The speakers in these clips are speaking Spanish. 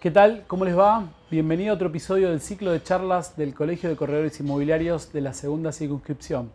¿Qué tal? ¿Cómo les va? Bienvenido a otro episodio del ciclo de charlas del Colegio de Corredores Inmobiliarios de la segunda circunscripción.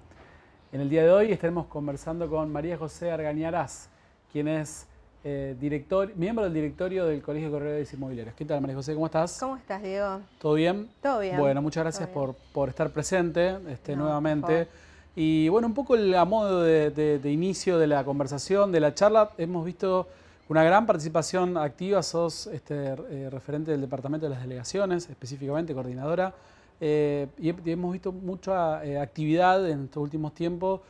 En el día de hoy estaremos conversando con María José Argañarás, quien es eh, director, miembro del directorio del Colegio de Corredores Inmobiliarios. ¿Qué tal, María José? ¿Cómo estás? ¿Cómo estás, Diego? ¿Todo bien? Todo bien. Bueno, muchas gracias por, por estar presente este, No, nuevamente. Y bueno, un poco el- a modo de, de- de inicio de la conversación, de la charla, hemos visto una gran participación activa. Sos este, eh, referente del Departamento de las Delegaciones, específicamente coordinadora. Eh, y, he- y hemos visto mucha eh, actividad en estos últimos tiempos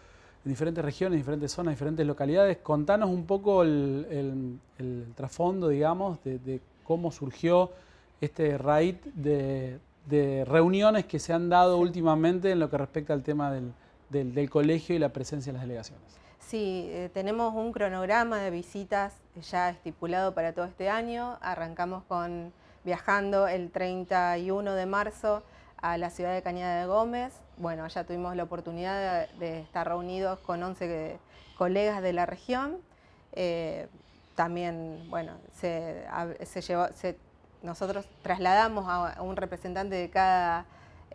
en diferentes regiones, diferentes zonas, diferentes localidades. Contanos un poco el, el- el trasfondo, digamos, de, de cómo surgió este raíz de, de reuniones que se han dado últimamente en lo que respecta al tema del, del- del colegio y la presencia en las delegaciones. Sí, eh, tenemos un cronograma de visitas ya estipulado para todo este año. Arrancamos con viajando el 31 de marzo a la ciudad de Cañada de Gómez. Bueno, allá tuvimos la oportunidad de, estar reunidos con 11 que- colegas de la región. Eh, también, bueno, se, se llevó, se- nosotros trasladamos a un representante de cada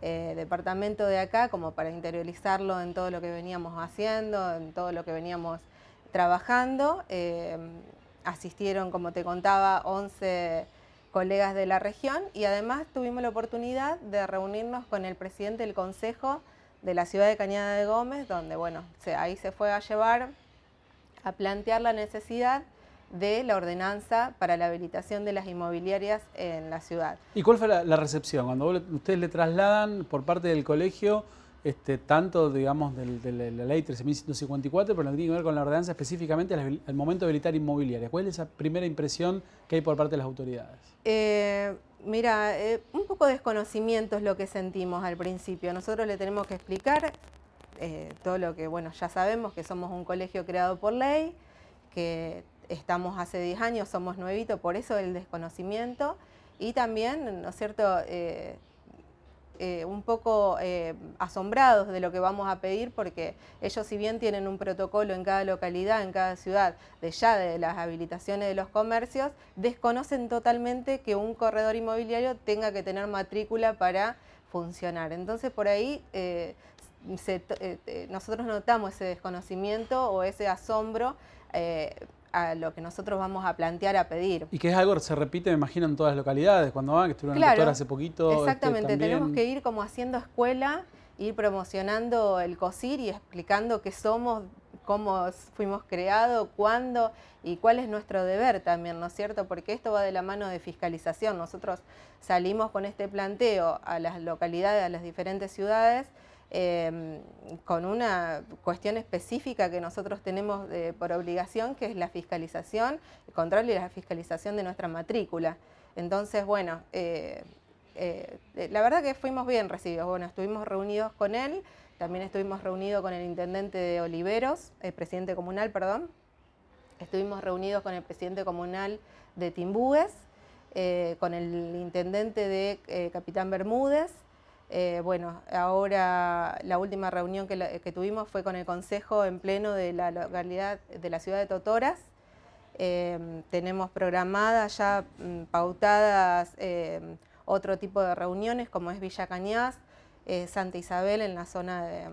eh, departamento de acá como para interiorizarlo en todo lo que veníamos haciendo, en todo lo que veníamos trabajando. Eh, asistieron, como te contaba, 11 colegas de la región y además tuvimos la oportunidad de reunirnos con el presidente del consejo de la ciudad de Cañada de Gómez, donde bueno, se- ahí se fue a llevar a plantear la necesidad de la ordenanza para la habilitación de las inmobiliarias en la ciudad. ¿Y cuál fue la, la recepción? Cuando ustedes le trasladan por parte del colegio este, tanto, digamos, del- de la, ley 13.154, pero lo que tiene que ver con la ordenanza específicamente al, al momento de habilitar inmobiliaria. ¿Cuál es esa primera impresión que hay por parte de las autoridades? Eh, mira, eh, un poco de desconocimiento es lo que sentimos al principio. Nosotros le tenemos que explicar eh, todo lo que, bueno, ya sabemos que somos un colegio creado por ley, que estamos hace 10 años, somos nuevitos, por eso el desconocimiento y también, ¿no es cierto?, Eh, eh, un poco eh, asombrados de lo que vamos a pedir porque ellos si bien tienen un protocolo en cada localidad, en cada ciudad, de ya de las habilitaciones de los comercios, desconocen totalmente que un corredor inmobiliario tenga que tener matrícula para funcionar. Entonces por ahí nosotros notamos ese desconocimiento o ese asombro a lo que nosotros vamos a plantear a pedir. Y que es algo que se repite, me imagino, en todas las localidades, cuando van, que estuvieron en Claro, doctor hace poquito. este, Exactamente, tenemos también. que ir como haciendo escuela, ir promocionando el COSIR y explicando qué somos, cómo fuimos creados, cuándo y cuál es nuestro deber también, ¿no es cierto? Porque esto va de la mano de fiscalización. Nosotros salimos con este planteo a las localidades, a las diferentes ciudades, eh, con una cuestión específica que nosotros tenemos eh, por obligación, que es la fiscalización, el control y la fiscalización de nuestra matrícula. Entonces, bueno, eh, eh, la verdad que fuimos bien recibidos. Bueno, estuvimos reunidos con él, también estuvimos reunidos con el intendente de Oliveros, el presidente comunal, perdón. Estuvimos reunidos con el presidente comunal de Timbúes, con el intendente de Capitán Bermúdez. Eh, bueno, ahora la última reunión que, tuvimos fue con el consejo en pleno de la localidad de la ciudad de Totoras. Eh, tenemos programadas ya mm, pautadas eh, otro tipo de reuniones como es Villa Cañas, eh, Santa Isabel en la zona de,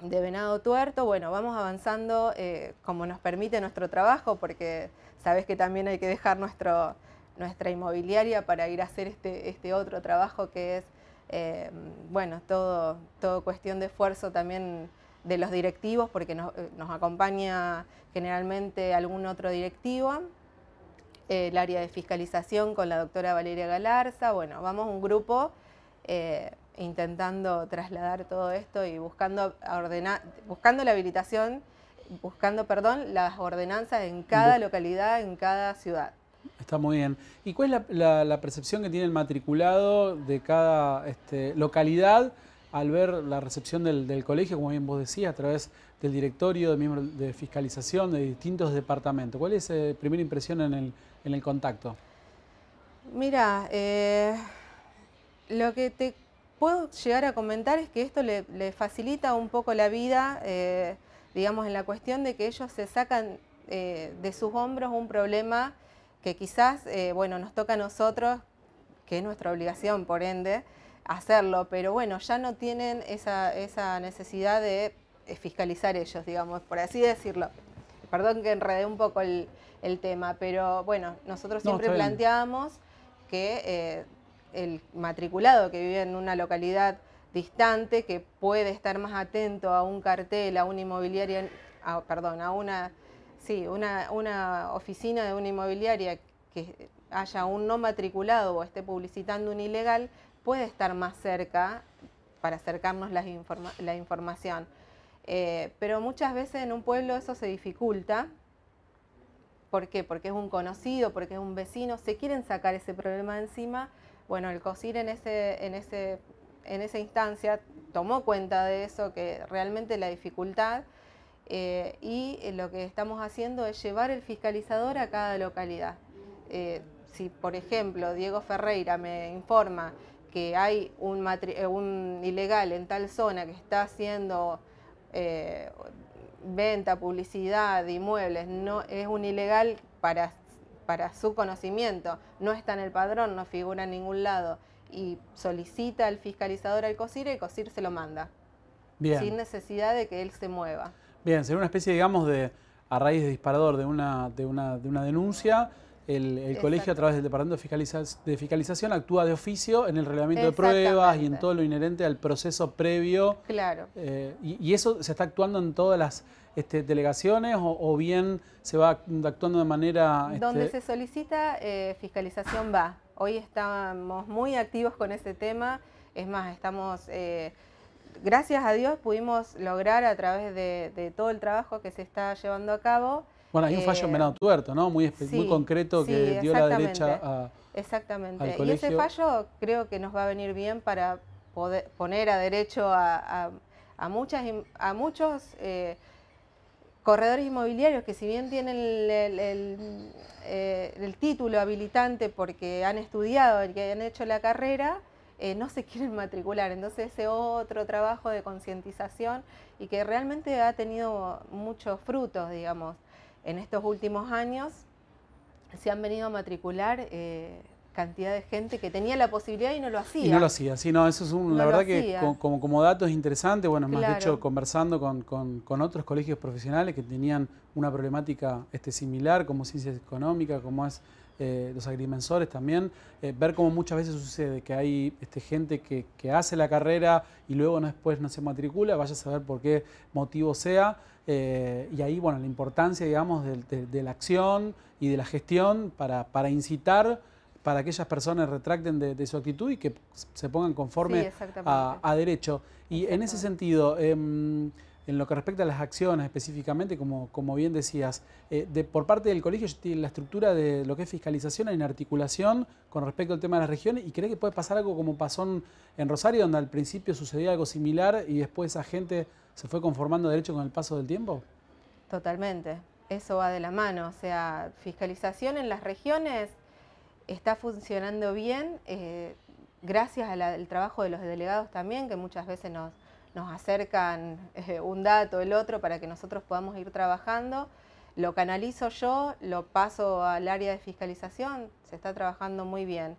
de Venado Tuerto. Bueno, vamos avanzando eh, como nos permite nuestro trabajo porque sabes que también hay que dejar nuestro, nuestra inmobiliaria para ir a hacer este, este otro trabajo que es, eh, bueno, todo, todo cuestión de esfuerzo también de los directivos porque nos, eh, nos acompaña generalmente algún otro directivo el área de fiscalización con la doctora Valeria Galarza. Bueno, vamos un grupo eh, intentando trasladar todo esto y buscando, buscando la habilitación, buscando, perdón, las ordenanzas en cada localidad, en cada ciudad. Está muy bien. ¿Y cuál es la, la- la percepción que tiene el matriculado de cada este, localidad al ver la recepción del, colegio, como bien vos decías, a través del directorio, de miembros de fiscalización, de distintos departamentos? ¿Cuál es la primera impresión en el, contacto? Mira, eh, lo que te puedo llegar a comentar es que esto le, le facilita un poco la vida, eh, digamos, en la cuestión de que ellos se sacan eh, de sus hombros un problema que quizás, eh, bueno, nos toca a nosotros, que es nuestra obligación, por ende, hacerlo, pero bueno, ya no tienen esa, esa necesidad de fiscalizar ellos, digamos, por así decirlo. Perdón que enredé un poco el, tema, pero bueno, nosotros siempre planteamos que eh, el matriculado que vive en una localidad distante, que puede estar más atento a un cartel, a una inmobiliaria, perdón, a una, sí, una, una oficina de una inmobiliaria que haya un no matriculado o esté publicitando un ilegal, puede estar más cerca para acercarnos la, información. Eh, pero muchas veces en un pueblo eso se dificulta. ¿Por qué? Porque es un conocido, porque es un vecino, se quieren sacar ese problema encima. Bueno, el COSIR en, ese, en, ese, en esa instancia tomó cuenta de eso, que realmente la dificultad, eh, y lo que estamos haciendo es llevar el fiscalizador a cada localidad. Eh, si, por ejemplo, Diego Ferreira me informa que hay un, un ilegal en tal zona que está haciendo eh, venta, publicidad de inmuebles, no, es un ilegal para, para su conocimiento, no está en el padrón, no figura en ningún lado y solicita al fiscalizador al COSIR y el COSIR se lo manda. Sin necesidad de que él se mueva. Bien, sería una especie, digamos, de a raíz de disparador de una, de una, de una denuncia, el, colegio a través del Departamento de, Fiscalización actúa de oficio en el reglamento de pruebas y en todo lo inherente al proceso previo. Claro. Eh, y, eso se está actuando en todas las este, delegaciones o, bien se va actuando de manera... Este Donde se solicita eh, fiscalización va. Hoy estamos muy activos con ese tema. Es más, estamos... Eh, gracias a Dios pudimos lograr a través de todo el trabajo que se está llevando a cabo bueno, hay un fallo en Venado Tuerto, ¿no? Muy, muy concreto que dio la derecha a, Exactamente. y ese fallo creo que nos va a venir bien para poder poner a derecho a, muchas, a muchos eh, corredores inmobiliarios que si bien tienen el, eh, título habilitante porque han estudiado y que han hecho la carrera, eh, no se quieren matricular. Entonces ese otro trabajo de concientización y que realmente ha tenido muchos frutos, digamos en estos últimos años se han venido a matricular eh, cantidad de gente que tenía la posibilidad y no lo hacía. Y no lo hacía, sí, no, eso es un, la verdad que como, como dato es interesante, bueno, más de hecho conversando con, otros colegios profesionales que tenían una problemática este, similar, como ciencias económicas, como es eh, los agrimensores también, eh, ver cómo muchas veces sucede que hay este, gente que, hace la carrera y luego después no se matricula, vaya a saber por qué motivo sea, eh, y ahí, bueno, la importancia, digamos, de, la acción y de la gestión para, para incitar para que aquellas personas retracten de, su actitud y que se pongan conforme a, derecho. Y en ese sentido, em, en lo que respecta a las acciones específicamente, como, como bien decías, eh, por parte del colegio la estructura de lo que es fiscalización en articulación con respecto al tema de las regiones y cree que puede pasar algo como pasó en, Rosario, donde al principio sucedía algo similar y después esa gente se fue conformando derecho con el paso del tiempo. Totalmente, eso va de la mano, o sea, fiscalización en las regiones está funcionando bien, eh, gracias al trabajo de los delegados también, que muchas veces nos, nos acercan eh, un dato, el otro, para que nosotros podamos ir trabajando. Lo canalizo yo, lo paso al área de fiscalización, se está trabajando muy bien.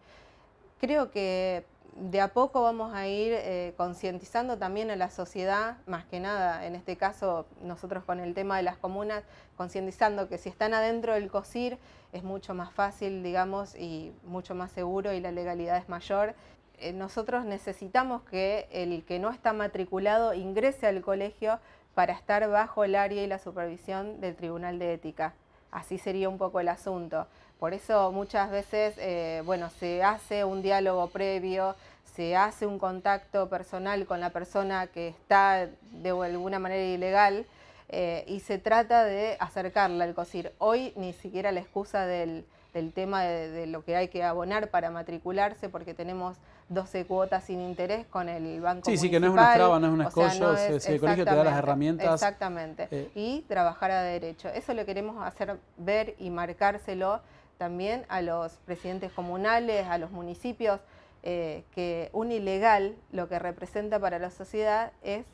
Creo que de a poco vamos a ir eh, concientizando también a la sociedad, más que nada, en este caso nosotros con el tema de las comunas, concientizando que si están adentro del COSIR es mucho más fácil, digamos, y mucho más seguro y la legalidad es mayor. Eh, nosotros necesitamos que el que no está matriculado ingrese al colegio para estar bajo el área y la supervisión del Tribunal de Ética. Así sería un poco el asunto. Por eso muchas veces, eh, bueno, se hace un diálogo previo, se hace un contacto personal con la persona que está de alguna manera ilegal eh, y se trata de acercarla al COSIR. Hoy ni siquiera la excusa del, tema de, lo que hay que abonar para matricularse porque tenemos 12 cuotas sin interés con el Banco Sí, sí, que no es una traba, no es un escollo, si el colegio te da las herramientas. Exactamente, eh, y trabajar a derecho. Eso lo queremos hacer ver y marcárselo también a los presidentes comunales, a los municipios, eh, que un ilegal lo que representa para la sociedad es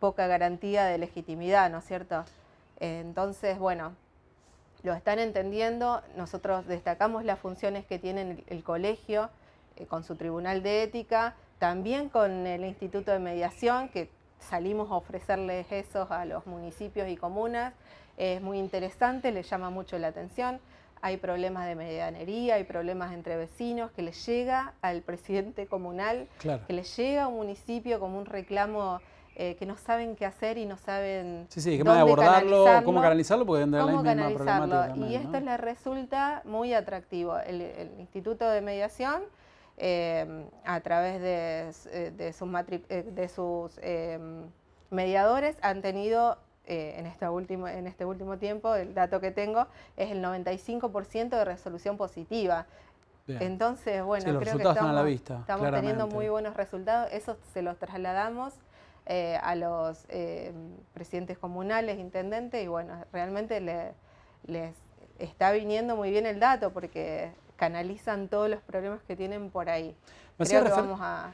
poca garantía de legitimidad, ¿no es cierto? entonces, bueno, lo están entendiendo. Nosotros destacamos las funciones que tiene el, colegio eh, con su tribunal de ética, también con el Instituto de Mediación, que salimos a ofrecerles eso a los municipios y comunas. Es muy interesante, les llama mucho la atención. Hay problemas de medianería, hay problemas entre vecinos, que les llega al presidente comunal, que les llega a un municipio como un reclamo eh, que no saben qué hacer y no saben sí, sí, cómo abordarlo, cómo canalizarlo, porque la misma problemática Y esto les resulta muy atractivo. El, Instituto de Mediación, eh, a través de, eh, sus, de sus mediadores, han tenido en, este último, en este último tiempo, el dato que tengo, es el 95% de resolución positiva. Entonces, bueno, creo que estamos, estamos teniendo muy buenos resultados. Eso se los trasladamos eh, a los eh, presidentes comunales, intendentes, y bueno, realmente les está viniendo muy bien el dato porque canalizan todos los problemas que tienen por ahí. Creo que vamos a,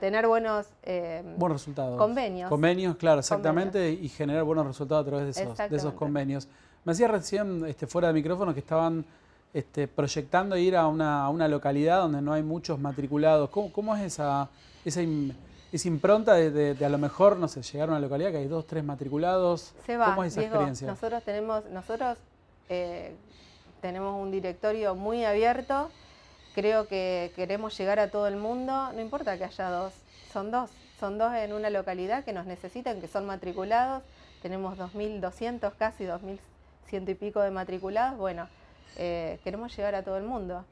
tener buenos, eh, buenos resultados. convenios. Convenios, claro, exactamente, y generar buenos resultados a través de esos, de esos convenios. Me decía recién, este, fuera de micrófono, que estaban este, proyectando ir a una, a una, localidad donde no hay muchos matriculados. ¿Cómo, cómo es esa, esa es impronta de, a lo mejor, no sé, llegar a una localidad que hay dos, tres matriculados. Se va, ¿Cómo es esa experiencia? Nosotros tenemos, nosotros eh, tenemos un directorio muy abierto. Creo que queremos llegar a todo el mundo. No importa que haya dos, son dos. Son dos en una localidad que nos necesitan, que son matriculados. Tenemos 2.200, casi 2.100 y pico de matriculados. Bueno, eh, queremos llegar a todo el mundo.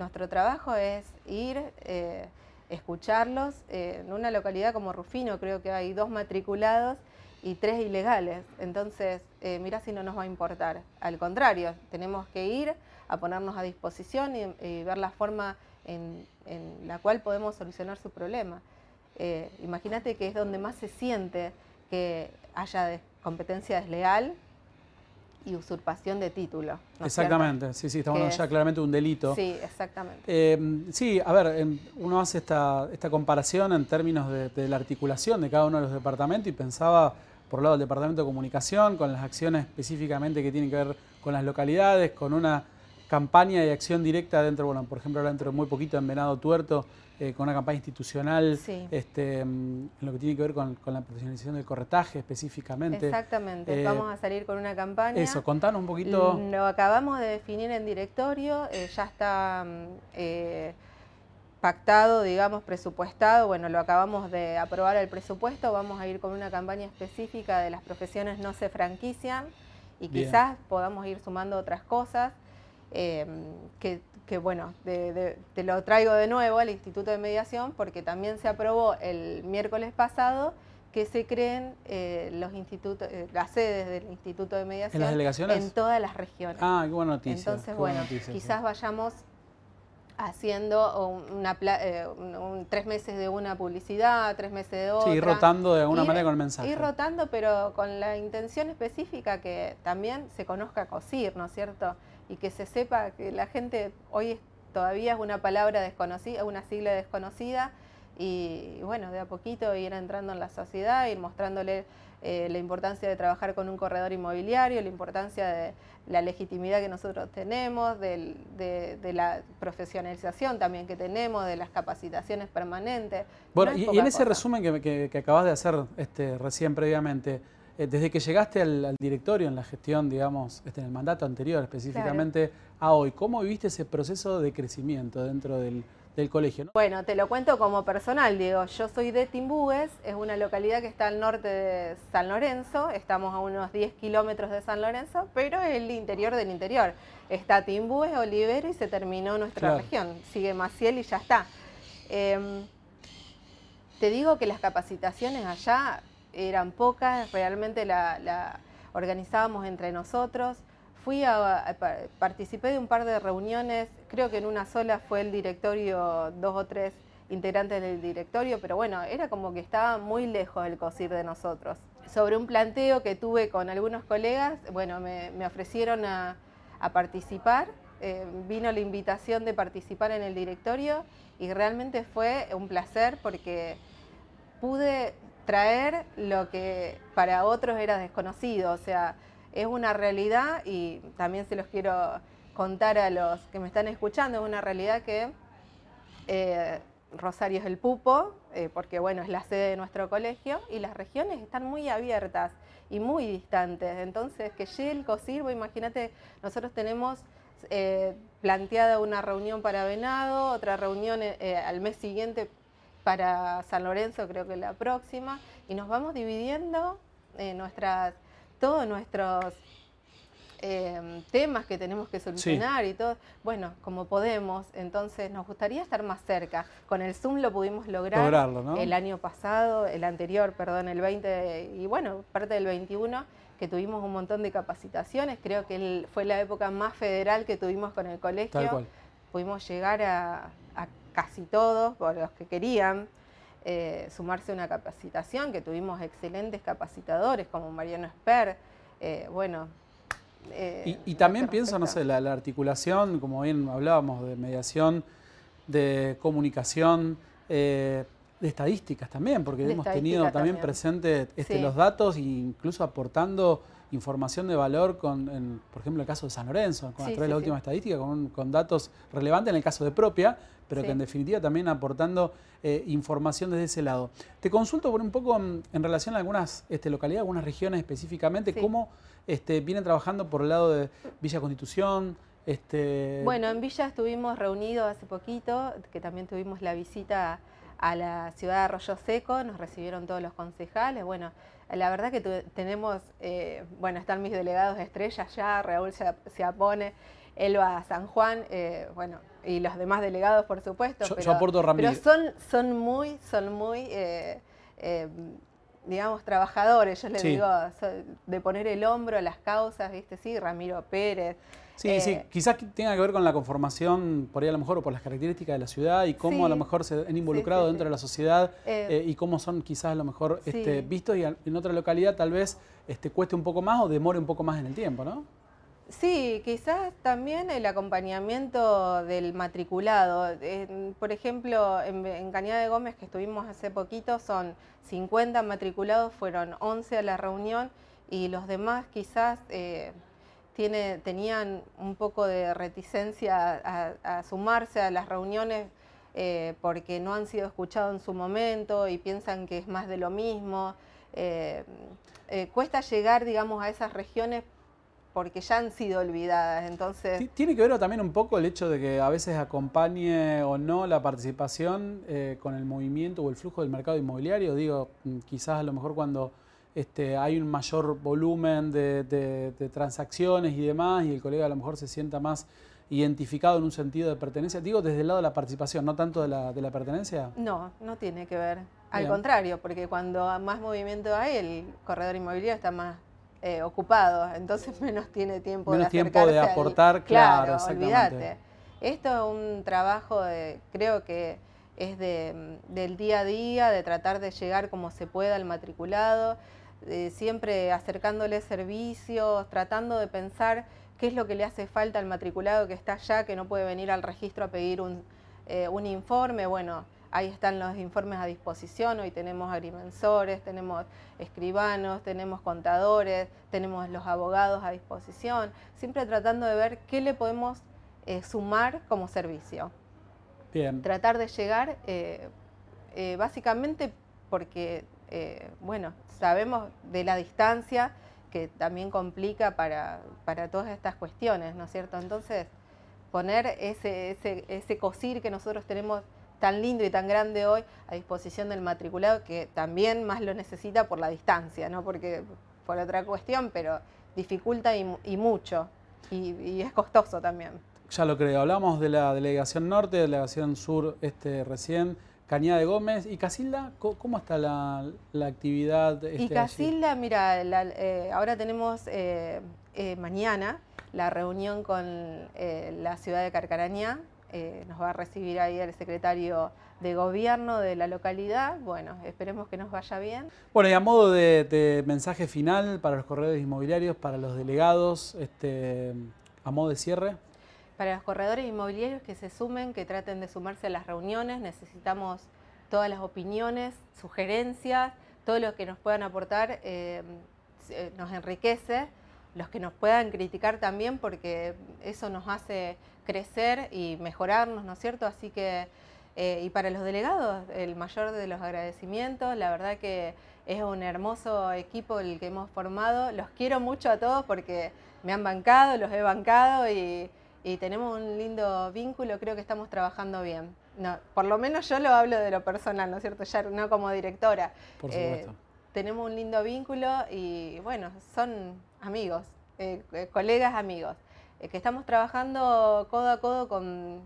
Nuestro trabajo es ir... Eh, escucharlos. Eh, en una localidad como Rufino creo que hay dos matriculados y tres ilegales. Entonces, eh, mira si no nos va a importar. Al contrario, tenemos que ir a ponernos a disposición y, ver la forma en, la cual podemos solucionar su problema. Eh, imagínate que es donde más se siente que haya competencia desleal y usurpación de título. exactamente, sí, sí, estamos hablando ya claramente de un delito. Sí, exactamente. Eh, sí, a ver, uno hace esta, esta comparación en términos de, la articulación de cada uno de los departamentos y pensaba, por un lado, el Departamento de Comunicación, con las acciones específicamente que tienen que ver con las localidades, con una campaña de acción directa dentro, bueno, por ejemplo, ahora dentro de muy poquito en Venado Tuerto, eh, con una campaña institucional este, mm, en lo que tiene que ver con, la profesionalización del corretaje específicamente. Exactamente, eh, vamos a salir con una campaña. Eso, contanos un poquito. Lo acabamos de definir en directorio, eh, ya está mm, pactado, digamos, presupuestado, bueno, lo acabamos de aprobar el presupuesto, vamos a ir con una campaña específica de las profesiones no se franquician y quizás podamos ir sumando otras cosas. que que bueno, te lo traigo de nuevo al Instituto de Mediación porque también se aprobó el miércoles pasado que se creen eh, los institutos, eh, las sedes del Instituto de Mediación ¿En, todas las regiones. Ah, qué buena noticia. Entonces, bueno, quizás vayamos haciendo una, eh, un, tres meses de una publicidad, tres meses de otra. Sí, ir rotando de alguna manera con el mensaje. Ir rotando, pero con la intención específica que también se conozca COSIR, ¿no es cierto? Y que se sepa que la gente hoy todavía es una palabra desconocida, una sigla desconocida y bueno, de a poquito ir entrando en la sociedad, ir mostrándole eh, la importancia de trabajar con un corredor inmobiliario, la importancia de la legitimidad que nosotros tenemos, de, la profesionalización también que tenemos, de las capacitaciones permanentes. Bueno, y, en ese resumen que, que, acabas de hacer este, recién previamente, eh, desde que llegaste al, directorio en la gestión, digamos, este, en el mandato anterior específicamente a hoy, ¿cómo viviste ese proceso de crecimiento dentro del, colegio? Bueno, te lo cuento como personal, Diego. Yo soy de Timbúes, es una localidad que está al norte de San Lorenzo, estamos a unos 10 kilómetros de San Lorenzo, pero es el interior del interior. Está Timbúes, Olivero y se terminó nuestra región. Sigue Maciel y ya está. Em, te digo que las capacitaciones allá eran pocas, realmente la, organizábamos entre nosotros. Fui a, participé de un par de reuniones, creo que en una sola fue el directorio, dos o tres integrantes del directorio, pero bueno, era como que estaba muy lejos el COSIR de nosotros. Sobre un planteo que tuve con algunos colegas, bueno, me, ofrecieron a, participar, eh, vino la invitación de participar en el directorio y realmente fue un placer porque pude traer lo que para otros era desconocido, o sea, es una realidad y también se los quiero contar a los que me están escuchando, es una realidad que eh, Rosario es el pupo, eh, porque bueno, es la sede de nuestro colegio, y las regiones están muy abiertas y muy distantes. Entonces, que llegue el COSIR, imagínate, nosotros tenemos eh, planteada una reunión para Venado, otra reunión al mes siguiente para San Lorenzo, creo que la próxima, y nos vamos dividiendo nuestras, todos nuestros Em, temas que tenemos que solucionar y todo, bueno, como podemos, entonces nos gustaría estar más cerca. Con el Zoom lo pudimos lograr el año pasado, el anterior, perdón, el 20 y bueno, parte del 21 que tuvimos un montón de capacitaciones, creo que fue la época más federal que tuvimos con el colegio. Pudimos llegar a, casi todos, por los que querían. Eh, sumarse a una capacitación, que tuvimos excelentes capacitadores como Mariano Esper, eh, bueno, eh, y, también pienso, no sé, la, articulación, como bien hablábamos, de mediación, de comunicación, de estadísticas también, porque hemos tenido también, presentes este, los datos e incluso aportando información de valor con, por ejemplo, el caso de San Lorenzo, con a través de la última estadística, con, datos relevantes en el caso de propia, pero que en definitiva también aportando eh, información desde ese lado. Te consulto por un poco en, relación a algunas este, localidades, algunas regiones específicamente, cómo este, vienen trabajando por el lado de Villa Constitución. Este... Bueno, en Villa estuvimos reunidos hace poquito, que también tuvimos la visita a la ciudad de Arroyo Seco, nos recibieron todos los concejales. Bueno, la verdad que tenemos, eh, bueno, están mis delegados de estrellas ya, Raúl se, apone, Elba San Juan, eh, bueno, y los demás delegados, por supuesto. Yo, pero, aporto Ramírez. Pero son, son muy, son muy, eh, digamos, trabajadores, yo les digo, de poner el hombro a las causas, ¿viste? Sí, Ramiro Pérez. Sí, sí, eh, quizás tenga que ver con la conformación, por ahí a lo mejor, o por las características de la ciudad y cómo a lo mejor se han involucrado dentro de la sociedad eh, eh, y cómo son quizás a lo mejor este, vistos y en otra localidad tal vez este, cueste un poco más o demore un poco más en el tiempo, ¿no? Sí, quizás también el acompañamiento del matriculado. por ejemplo, en, Cañada de Gómez, que estuvimos hace poquito, son 50 matriculados, fueron 11 a la reunión y los demás quizás tiene, tenían un poco de reticencia a, sumarse a las reuniones eh, porque no han sido escuchados en su momento y piensan que es más de lo mismo. Eh, eh, cuesta llegar, digamos, a esas regiones porque ya han sido olvidadas. Entonces... Tiene que ver también un poco el hecho de que a veces acompañe o no la participación con el movimiento o el flujo del mercado inmobiliario. Digo, quizás a lo mejor cuando este, hay un mayor volumen de, transacciones y demás, y el colega a lo mejor se sienta más identificado en un sentido de pertenencia. Digo, desde el lado de la participación, no tanto de la, pertenencia. No, no tiene que ver. Al contrario, porque cuando más movimiento hay, el corredor inmobiliario está más eh, ocupado, entonces menos tiene tiempo menos tiempo de aportar, claro, olvídate. Esto es un trabajo de, creo que es de, del día a día, de tratar de llegar como se pueda al matriculado. Eh, siempre acercándole servicios, tratando de pensar qué es lo que le hace falta al matriculado que está allá, que no puede venir al registro a pedir un, eh, un informe. Bueno, ahí están los informes a disposición, hoy tenemos agrimensores, tenemos escribanos, tenemos contadores, tenemos los abogados a disposición, siempre tratando de ver qué le podemos eh, sumar como servicio. Bien. Tratar de llegar, básicamente porque eh, bueno, sabemos de la distancia que también complica para, todas estas cuestiones, ¿no es cierto? Entonces, poner ese, ese, ese COSIR que nosotros tenemos tan lindo y tan grande hoy a disposición del matriculado, que también más lo necesita por la distancia, no porque por otra cuestión, pero dificulta y, mucho, y, y, es costoso también. Ya lo creo, hablamos de la delegación norte, delegación sur este, recién, Cañada de Gómez. ¿Y Casilda? ¿Cómo está la, actividad? Este, y Casilda, mira, eh, ahora tenemos eh, eh, mañana la reunión con la ciudad de Carcarañá. Nos va a recibir ahí el secretario de gobierno de la localidad. Bueno, esperemos que nos vaya bien. Bueno, y a modo de, mensaje final para los corredores inmobiliarios, para los delegados, este, a modo de cierre para los corredores inmobiliarios que se sumen, que traten de sumarse a las reuniones. Necesitamos todas las opiniones, sugerencias, todo lo que nos puedan aportar eh, eh, nos enriquece los que nos puedan criticar también, porque eso nos hace crecer y mejorarnos, ¿no es cierto? Así que, eh, y para los delegados, el mayor de los agradecimientos, la verdad que es un hermoso equipo el que hemos formado, los quiero mucho a todos porque me han bancado, los he bancado y, tenemos un lindo vínculo, creo que estamos trabajando bien. No, por lo menos yo lo hablo de lo personal, ¿no es cierto? Ya no como directora. Por supuesto. Eh, tenemos un lindo vínculo y bueno, son amigos, eh, colegas amigos, que estamos trabajando codo a codo con,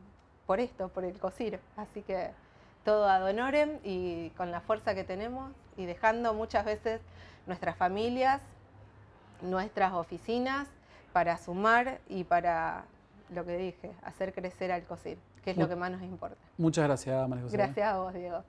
por esto, por el COSIR. Así que todo ad honorem y con la fuerza que tenemos y dejando muchas veces nuestras familias, nuestras oficinas para sumar y para lo que dije, hacer crecer al COSIR, que es lo que más nos importa. Muchas gracias, María José. Gracias a vos, Diego.